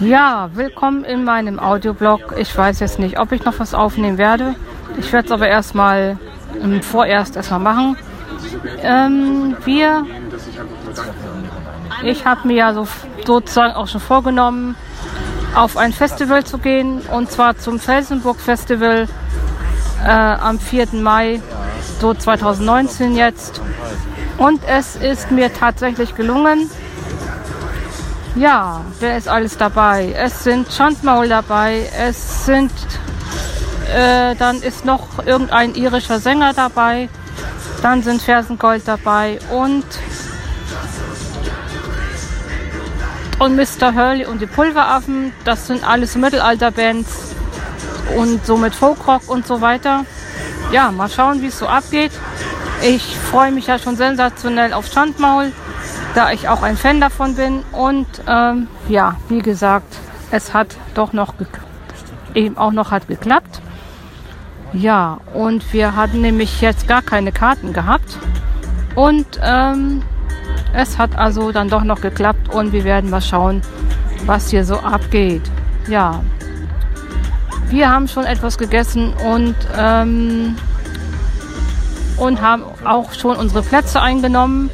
Ja, willkommen in meinem Audioblog. Ich weiß jetzt nicht, ob ich noch was aufnehmen werde. Ich werde es aber erstmal ähm, vorerst erstmal machen. Ähm, wir, ich habe mir ja so, sozusagen auch schon vorgenommen, auf ein Festival zu gehen und zwar zum Felsenburg Festival äh, am 4. Mai, so 2019 jetzt. Und es ist mir tatsächlich gelungen. Ja, wer ist alles dabei? Es sind Schandmaul dabei, es sind, äh, dann ist noch irgendein irischer Sänger dabei, dann sind Fersengold dabei und und Mr. Hurley und die Pulveraffen, das sind alles Mittelalterbands und so mit Folkrock und so weiter. Ja, mal schauen, wie es so abgeht. Ich freue mich ja schon sensationell auf Schandmaul, da ich auch ein Fan davon bin. Und ähm, ja, wie gesagt, es hat doch noch eben auch noch hat geklappt. Ja, und wir hatten nämlich jetzt gar keine Karten gehabt. Und ähm, es hat also dann doch noch geklappt und wir werden mal schauen, was hier so abgeht. Ja, wir haben schon etwas gegessen und, ähm, und haben auch schon unsere Plätze eingenommen.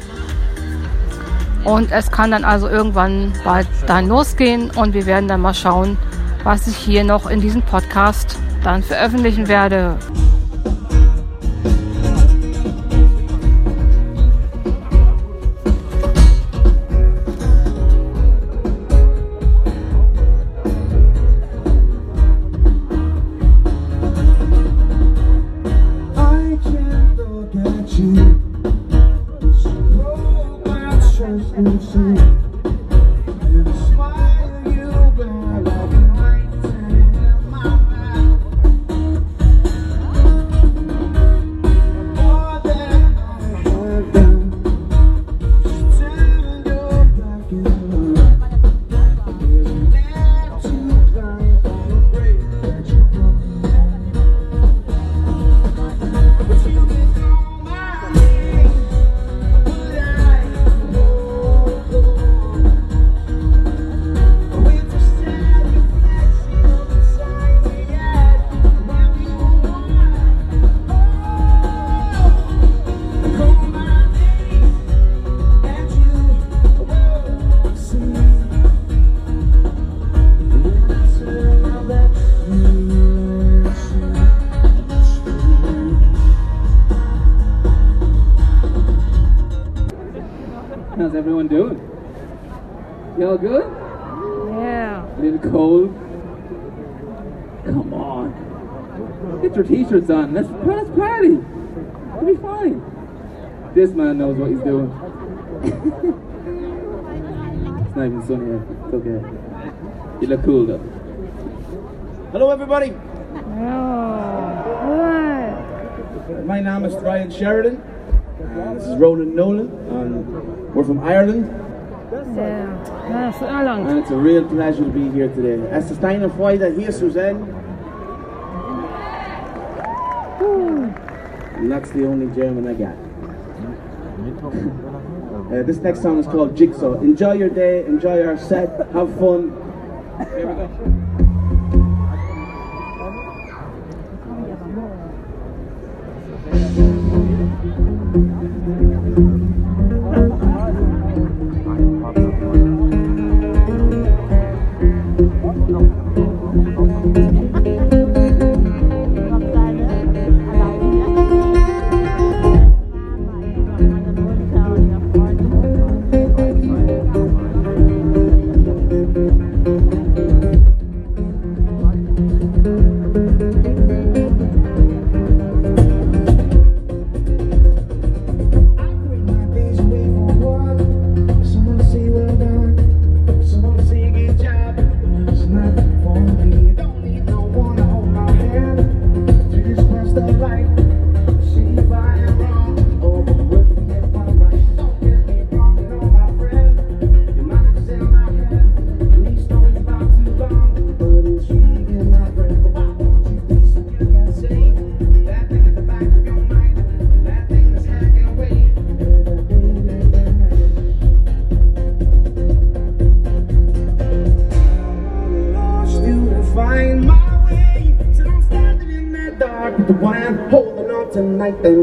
Und es kann dann also irgendwann bald dann losgehen und wir werden dann mal schauen, was ich hier noch in diesem Podcast dann veröffentlichen werde. you. T-shirts on. Let's, let's party. It'll be fine. This man knows what he's doing. it's not even sunny here. It's okay. You look cool though. Hello everybody. Hello. My name is Ryan Sheridan. Uh, this is Roland Nolan. And we're from Ireland. Yeah, yeah, Ireland. And it's a real pleasure to be here today. Es ist eine Freude, hier zu sein. And that's the only German I got. uh, this next song is called Jigsaw. Enjoy your day, enjoy our set, have fun. Here we go.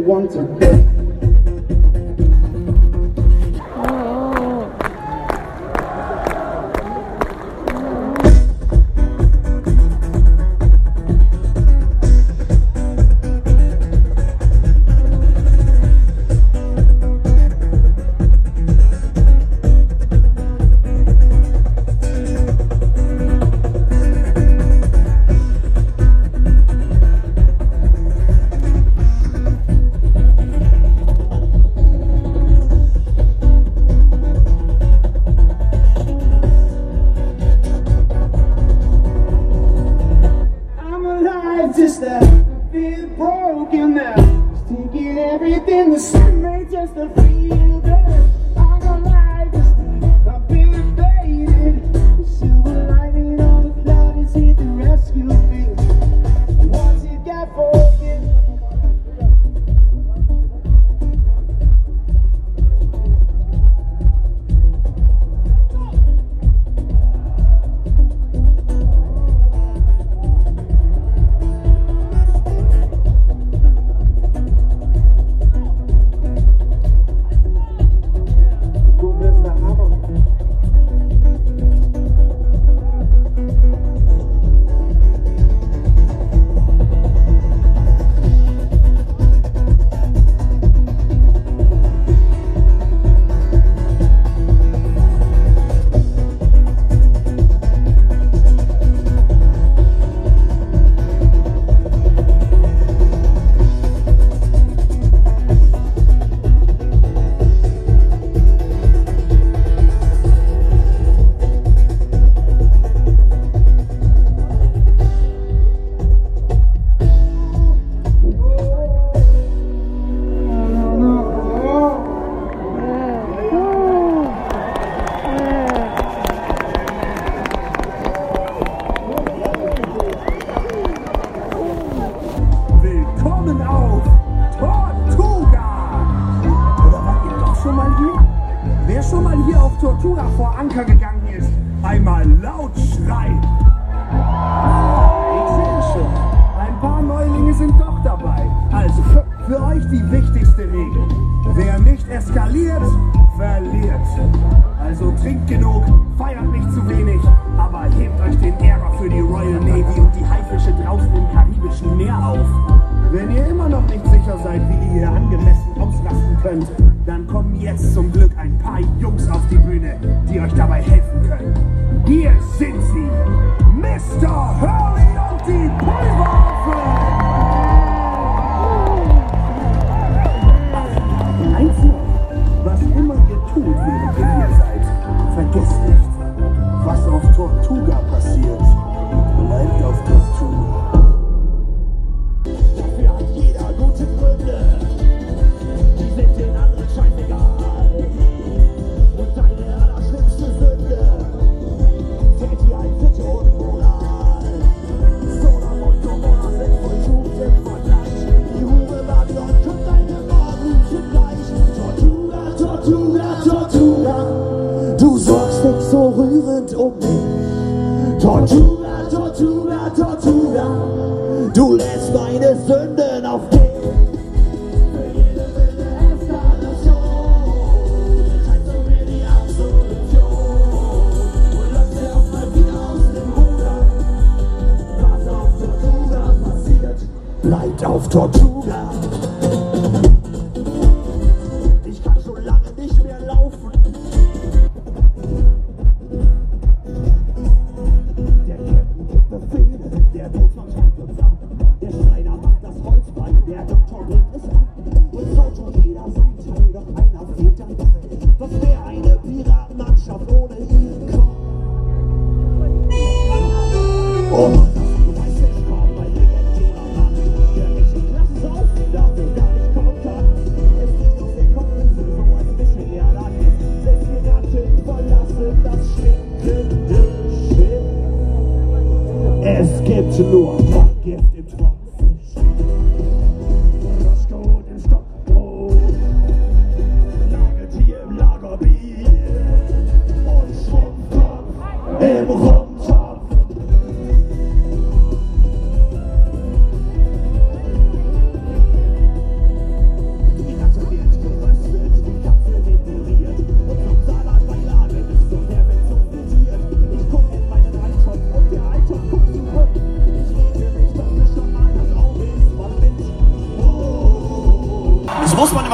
want to Wer schon mal hier auf Tortuga vor Anker gegangen ist, einmal laut schreien. Ich sehe schon, ein paar Neulinge sind doch dabei. Also für, für euch die wichtigste Regel. Wer nicht eskaliert, verliert. Also trinkt genug, feiert nicht zu wenig, aber hebt euch den Ärger für die Royal Navy und die Haifische draußen im karibischen Meer auf. Wenn ihr immer noch nicht sicher seid, wie ihr hier angemessen ausrasten könnt, dann kommen jetzt zum Glück ein paar Jungs auf die Bühne, die euch dabei helfen können. Hier sind sie, Mr. Hurley und die Pulverwaffen! Der Bootsmann schreibt uns ab. Der Schreiner macht das Holzbein, der Doktor bringt es ab. Und so tut jeder sein Teil, doch einer fehlt dabei. Was wäre eine Piratenmannschaft ohne ihren Kopf? Oh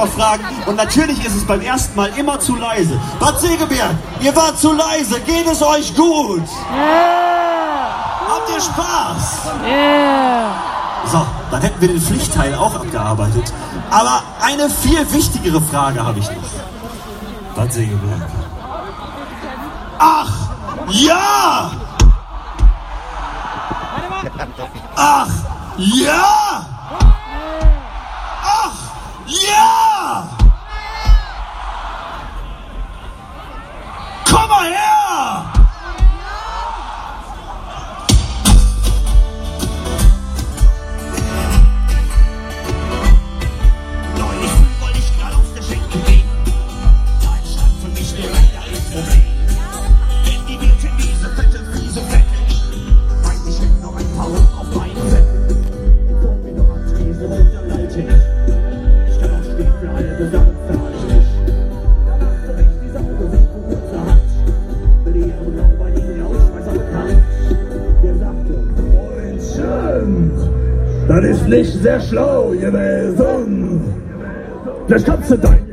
noch fragen. Und natürlich ist es beim ersten Mal immer zu leise. Bad Segeberg, ihr wart zu leise. Geht es euch gut? Yeah. Habt ihr Spaß? Yeah. So, dann hätten wir den Pflichtteil auch abgearbeitet. Aber eine viel wichtigere Frage habe ich noch. Bad Segeberg. Ach, ja! Ach, ja! Ach, ja! yeah! sehr schlau gewesen. Vielleicht kannst du dein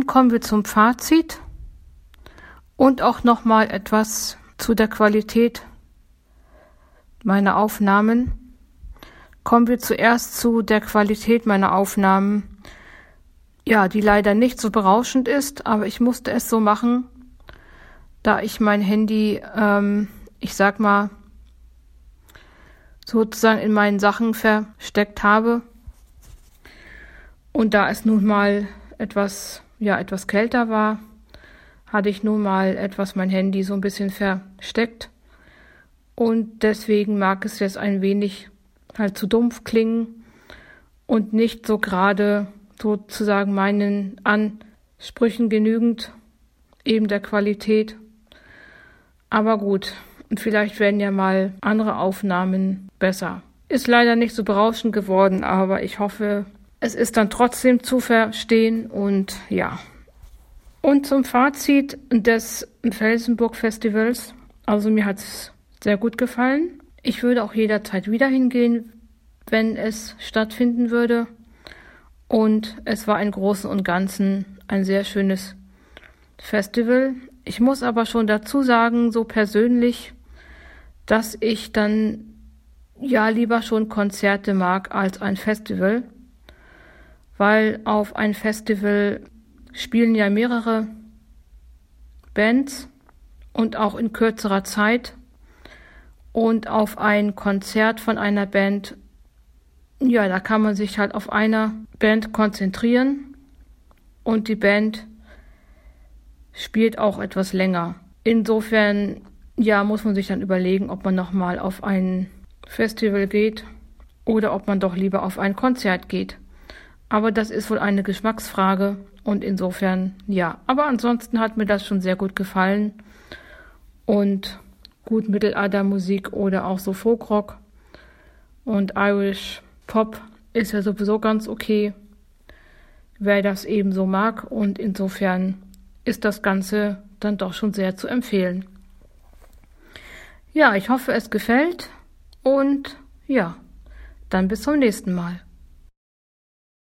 Nun kommen wir zum Fazit und auch noch mal etwas zu der Qualität meiner Aufnahmen. Kommen wir zuerst zu der Qualität meiner Aufnahmen. Ja, die leider nicht so berauschend ist, aber ich musste es so machen, da ich mein Handy, ähm, ich sag mal, sozusagen in meinen Sachen versteckt habe. Und da es nun mal etwas, ja, etwas kälter war, hatte ich nun mal etwas mein Handy so ein bisschen versteckt. Und deswegen mag es jetzt ein wenig halt zu dumpf klingen und nicht so gerade sozusagen meinen Ansprüchen genügend, eben der Qualität. Aber gut, und vielleicht werden ja mal andere Aufnahmen besser. Ist leider nicht so berauschend geworden, aber ich hoffe, es ist dann trotzdem zu verstehen und ja. Und zum Fazit des Felsenburg Festivals. Also mir hat es sehr gut gefallen. Ich würde auch jederzeit wieder hingehen, wenn es stattfinden würde. Und es war im Großen und Ganzen ein sehr schönes Festival. Ich muss aber schon dazu sagen, so persönlich, dass ich dann ja lieber schon Konzerte mag als ein Festival, weil auf ein Festival spielen ja mehrere Bands und auch in kürzerer Zeit und auf ein Konzert von einer Band, ja, da kann man sich halt auf einer Band konzentrieren und die Band spielt auch etwas länger. Insofern, ja, muss man sich dann überlegen, ob man nochmal auf ein Festival geht oder ob man doch lieber auf ein Konzert geht. Aber das ist wohl eine Geschmacksfrage und insofern ja. Aber ansonsten hat mir das schon sehr gut gefallen und gut Mittelaltermusik oder auch so Folkrock und Irish Pop ist ja sowieso ganz okay, wer das eben so mag und insofern ist das Ganze dann doch schon sehr zu empfehlen. Ja, ich hoffe, es gefällt und ja, dann bis zum nächsten Mal.